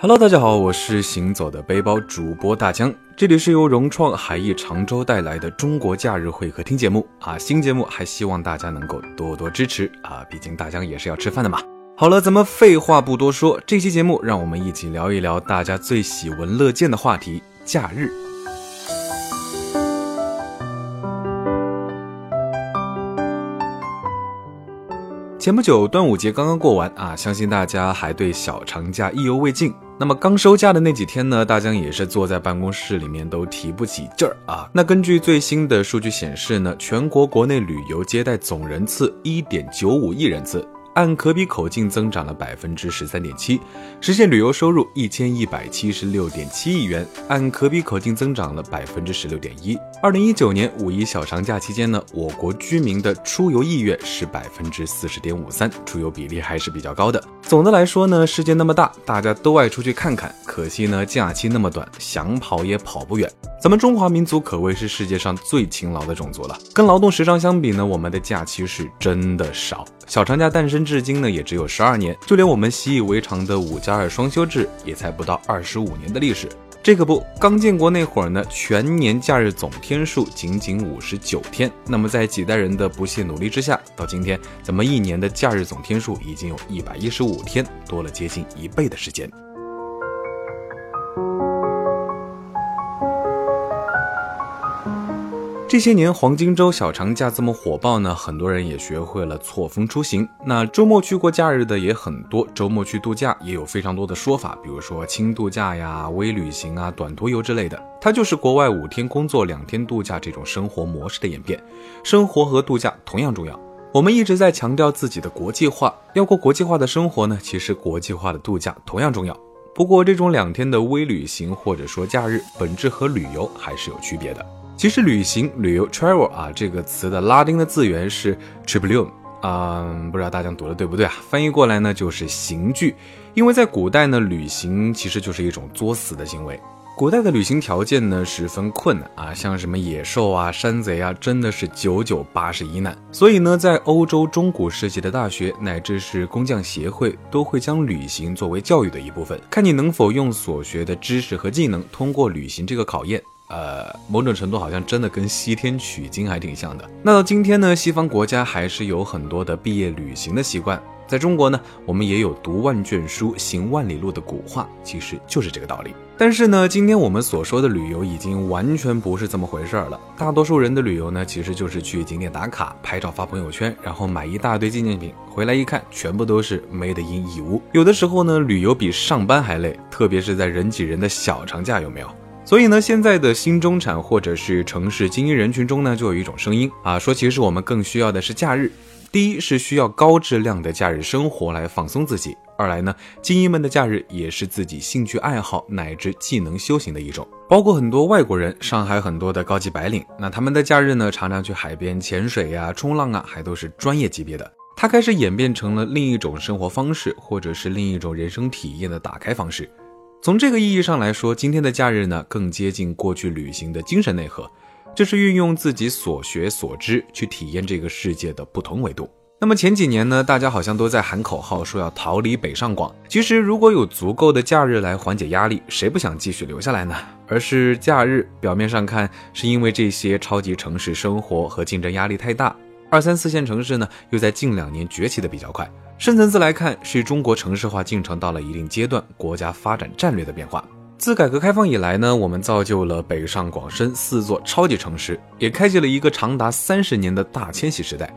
Hello，大家好，我是行走的背包主播大江，这里是由融创海逸常州带来的中国假日会客厅节目啊，新节目还希望大家能够多多支持啊，毕竟大江也是要吃饭的嘛。好了，咱们废话不多说，这期节目让我们一起聊一聊大家最喜闻乐见的话题——假日。前不久端午节刚刚过完啊，相信大家还对小长假意犹未尽。那么刚收假的那几天呢，大疆也是坐在办公室里面都提不起劲儿啊。那根据最新的数据显示呢，全国国内旅游接待总人次一点九五亿人次。按可比口径增长了百分之十三点七，实现旅游收入一千一百七十六点七亿元，按可比口径增长了百分之十六点一。二零一九年五一小长假期间呢，我国居民的出游意愿是百分之四十点五三，出游比例还是比较高的。总的来说呢，世界那么大，大家都爱出去看看，可惜呢，假期那么短，想跑也跑不远。咱们中华民族可谓是世界上最勤劳的种族了。跟劳动时长相比呢，我们的假期是真的少。小长假诞生至今呢，也只有十二年。就连我们习以为常的五加二双休制，也才不到二十五年的历史。这可不，刚建国那会儿呢，全年假日总天数仅仅五十九天。那么在几代人的不懈努力之下，到今天，咱们一年的假日总天数已经有一百一十五天，多了接近一倍的时间。这些年黄金周小长假这么火爆呢，很多人也学会了错峰出行。那周末去过假日的也很多，周末去度假也有非常多的说法，比如说轻度假呀、微旅行啊、短途游之类的。它就是国外五天工作两天度假这种生活模式的演变。生活和度假同样重要，我们一直在强调自己的国际化，要过国际化的生活呢，其实国际化的度假同样重要。不过这种两天的微旅行或者说假日，本质和旅游还是有区别的。其实旅行、旅游 （travel） 啊，这个词的拉丁的字源是 triplium，嗯，不知道大家读的对不对啊？翻译过来呢就是刑具。因为在古代呢，旅行其实就是一种作死的行为。古代的旅行条件呢十分困难啊，像什么野兽啊、山贼啊，真的是九九八十一难。所以呢，在欧洲中古世纪的大学乃至是工匠协会，都会将旅行作为教育的一部分，看你能否用所学的知识和技能通过旅行这个考验。呃，某种程度好像真的跟西天取经还挺像的。那到今天呢，西方国家还是有很多的毕业旅行的习惯。在中国呢，我们也有读万卷书，行万里路的古话，其实就是这个道理。但是呢，今天我们所说的旅游已经完全不是这么回事儿了。大多数人的旅游呢，其实就是去景点打卡、拍照发朋友圈，然后买一大堆纪念品，回来一看，全部都是 made in 义乌。有的时候呢，旅游比上班还累，特别是在人挤人的小长假，有没有？所以呢，现在的新中产或者是城市精英人群中呢，就有一种声音啊，说其实我们更需要的是假日。第一是需要高质量的假日生活来放松自己；二来呢，精英们的假日也是自己兴趣爱好乃至技能修行的一种。包括很多外国人，上海很多的高级白领，那他们的假日呢，常常去海边潜水呀、冲浪啊，还都是专业级别的。它开始演变成了另一种生活方式，或者是另一种人生体验的打开方式。从这个意义上来说，今天的假日呢，更接近过去旅行的精神内核，这是运用自己所学所知去体验这个世界的不同维度。那么前几年呢，大家好像都在喊口号，说要逃离北上广。其实如果有足够的假日来缓解压力，谁不想继续留下来呢？而是假日表面上看是因为这些超级城市生活和竞争压力太大，二三四线城市呢又在近两年崛起的比较快。深层次来看，是中国城市化进程到了一定阶段，国家发展战略的变化。自改革开放以来呢，我们造就了北上广深四座超级城市，也开启了一个长达三十年的大迁徙时代。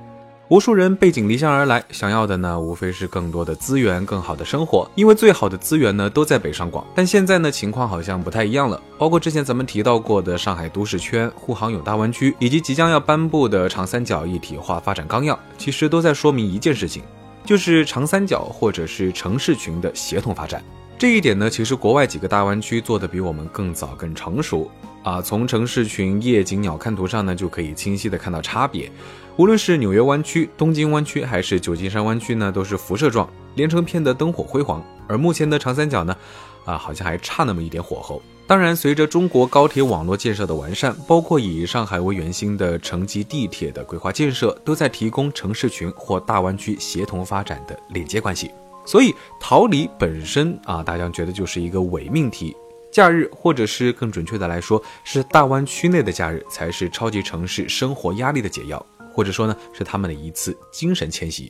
无数人背井离乡而来，想要的呢，无非是更多的资源、更好的生活。因为最好的资源呢，都在北上广。但现在呢，情况好像不太一样了。包括之前咱们提到过的上海都市圈、沪杭甬大湾区，以及即将要颁布的长三角一体化发展纲要，其实都在说明一件事情。就是长三角或者是城市群的协同发展，这一点呢，其实国外几个大湾区做的比我们更早、更成熟啊。从城市群夜景鸟瞰图上呢，就可以清晰的看到差别。无论是纽约湾区、东京湾区，还是旧金山湾区呢，都是辐射状连成片的灯火辉煌。而目前的长三角呢，啊，好像还差那么一点火候。当然，随着中国高铁网络建设的完善，包括以上海为圆心的城际地铁的规划建设，都在提供城市群或大湾区协同发展的链接关系。所以逃离本身啊，大家觉得就是一个伪命题。假日，或者是更准确的来说，是大湾区内的假日，才是超级城市生活压力的解药，或者说呢，是他们的一次精神迁徙。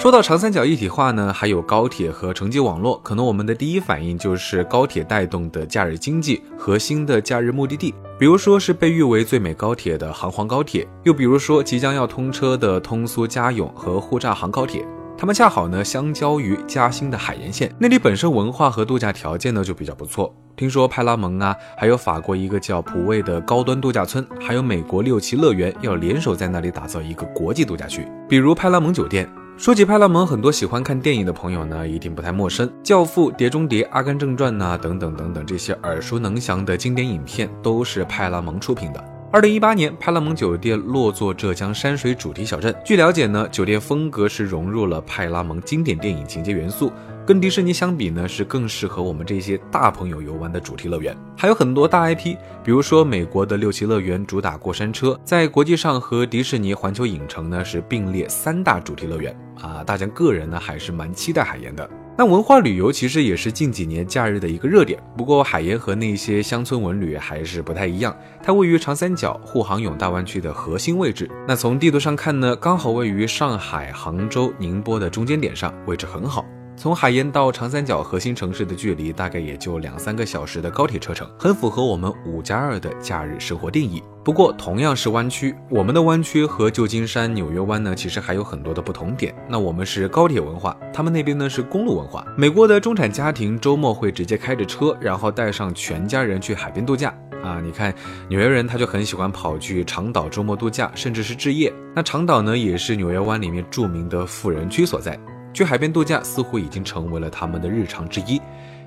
说到长三角一体化呢，还有高铁和城际网络，可能我们的第一反应就是高铁带动的假日经济和新的假日目的地，比如说是被誉为最美高铁的杭黄高铁，又比如说即将要通车的通苏嘉永和沪乍杭高铁，它们恰好呢相交于嘉兴的海盐县，那里本身文化和度假条件呢就比较不错。听说派拉蒙啊，还有法国一个叫普卫的高端度假村，还有美国六旗乐园要联手在那里打造一个国际度假区，比如派拉蒙酒店。说起派拉蒙，很多喜欢看电影的朋友呢，一定不太陌生，《教父》《碟中谍》《阿甘正传》呐，等等等等，这些耳熟能详的经典影片都是派拉蒙出品的。二零一八年，派拉蒙酒店落座浙江山水主题小镇。据了解呢，酒店风格是融入了派拉蒙经典电影情节元素。跟迪士尼相比呢，是更适合我们这些大朋友游玩的主题乐园，还有很多大 IP，比如说美国的六旗乐园主打过山车，在国际上和迪士尼环球影城呢是并列三大主题乐园啊。大家个人呢还是蛮期待海盐的。那文化旅游其实也是近几年假日的一个热点，不过海盐和那些乡村文旅还是不太一样，它位于长三角沪杭甬大湾区的核心位置。那从地图上看呢，刚好位于上海、杭州、宁波的中间点上，位置很好。从海盐到长三角核心城市的距离大概也就两三个小时的高铁车程，很符合我们五加二的假日生活定义。不过同样是湾区，我们的湾区和旧金山、纽约湾呢，其实还有很多的不同点。那我们是高铁文化，他们那边呢是公路文化。美国的中产家庭周末会直接开着车，然后带上全家人去海边度假啊。你看纽约人他就很喜欢跑去长岛周末度假，甚至是置业。那长岛呢也是纽约湾里面著名的富人区所在。去海边度假似乎已经成为了他们的日常之一，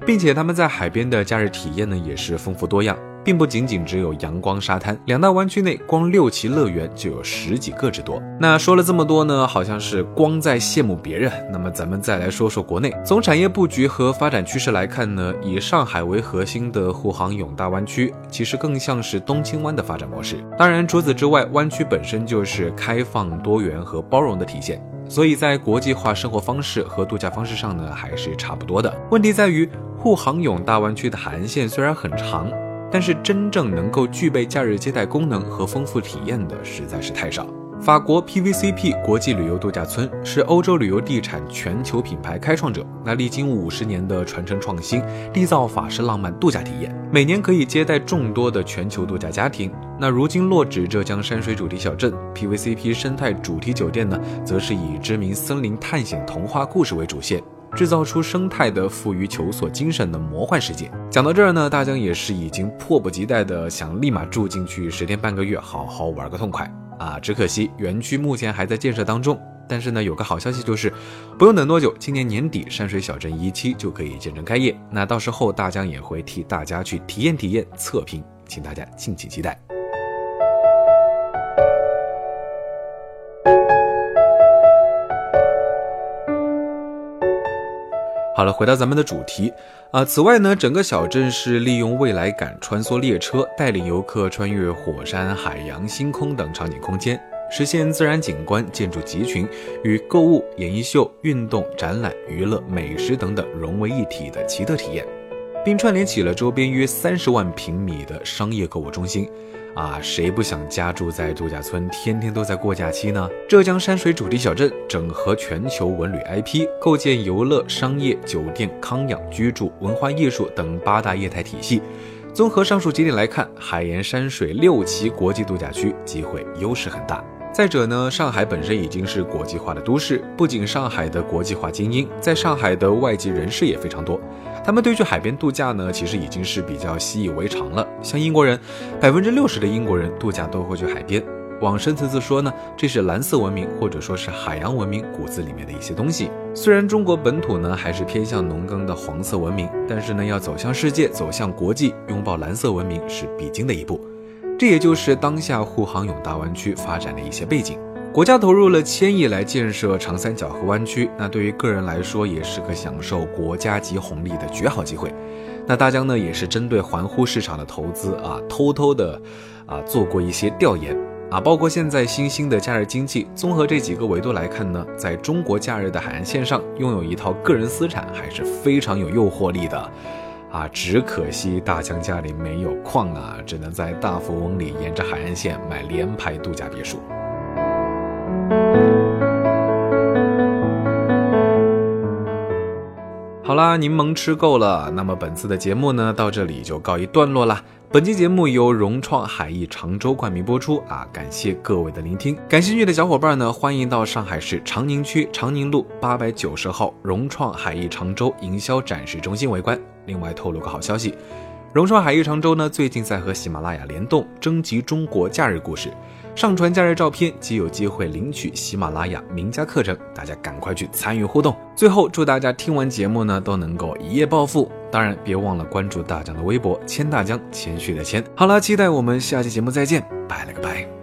并且他们在海边的假日体验呢也是丰富多样，并不仅仅只有阳光沙滩。两大湾区内光六旗乐园就有十几个之多。那说了这么多呢，好像是光在羡慕别人。那么咱们再来说说国内，从产业布局和发展趋势来看呢，以上海为核心的沪杭甬大湾区其实更像是东青湾的发展模式。当然，除此之外，湾区本身就是开放、多元和包容的体现。所以在国际化生活方式和度假方式上呢，还是差不多的。问题在于沪杭甬大湾区的海岸线虽然很长，但是真正能够具备假日接待功能和丰富体验的实在是太少。法国 PVCP 国际旅游度假村是欧洲旅游地产全球品牌开创者。那历经五十年的传承创新，缔造法式浪漫度假体验，每年可以接待众多的全球度假家庭。那如今落址浙江山水主题小镇 PVCP 生态主题酒店呢，则是以知名森林探险童话故事为主线，制造出生态的富于求索精神的魔幻世界。讲到这儿呢，大江也是已经迫不及待的想立马住进去十天半个月，好好玩个痛快。啊，只可惜园区目前还在建设当中。但是呢，有个好消息就是，不用等多久，今年年底山水小镇一期就可以建成开业。那到时候大疆也会替大家去体验体验、测评，请大家敬请期待。好了，回到咱们的主题啊。此外呢，整个小镇是利用未来感穿梭列车，带领游客穿越火山、海洋、星空等场景空间，实现自然景观、建筑集群与购物、演艺秀、运动、展览、娱乐、美食等等融为一体的奇特体验，并串联起了周边约三十万平米的商业购物中心。啊，谁不想家住在度假村，天天都在过假期呢？浙江山水主题小镇整合全球文旅 IP，构建游乐、商业、酒店、康养、居住、文化艺术等八大业态体系。综合上述几点来看，海盐山水六旗国际度假区机会优势很大。再者呢，上海本身已经是国际化的都市，不仅上海的国际化精英，在上海的外籍人士也非常多。他们对去海边度假呢，其实已经是比较习以为常了。像英国人，百分之六十的英国人度假都会去海边。往深层次说呢，这是蓝色文明或者说是海洋文明骨子里面的一些东西。虽然中国本土呢还是偏向农耕的黄色文明，但是呢要走向世界、走向国际，拥抱蓝色文明是必经的一步。这也就是当下沪杭甬大湾区发展的一些背景。国家投入了千亿来建设长三角和湾区，那对于个人来说也是个享受国家级红利的绝好机会。那大疆呢也是针对环沪市场的投资啊，偷偷的啊做过一些调研啊，包括现在新兴的假日经济，综合这几个维度来看呢，在中国假日的海岸线上拥有一套个人私产还是非常有诱惑力的，啊，只可惜大江家里没有矿啊，只能在大富翁里沿着海岸线买联排度假别墅。好啦，柠檬吃够了，那么本次的节目呢，到这里就告一段落啦。本期节目由融创海逸常州冠名播出啊，感谢各位的聆听。感兴趣的小伙伴呢，欢迎到上海市长宁区长宁路八百九十号融创海逸常州营销展示中心围观。另外透露个好消息，融创海逸常州呢，最近在和喜马拉雅联动征集中国假日故事。上传假日照片即有机会领取喜马拉雅名家课程，大家赶快去参与互动。最后祝大家听完节目呢都能够一夜暴富，当然别忘了关注大江的微博，谦大江，谦虚的谦。好了，期待我们下期节目再见，拜了个拜。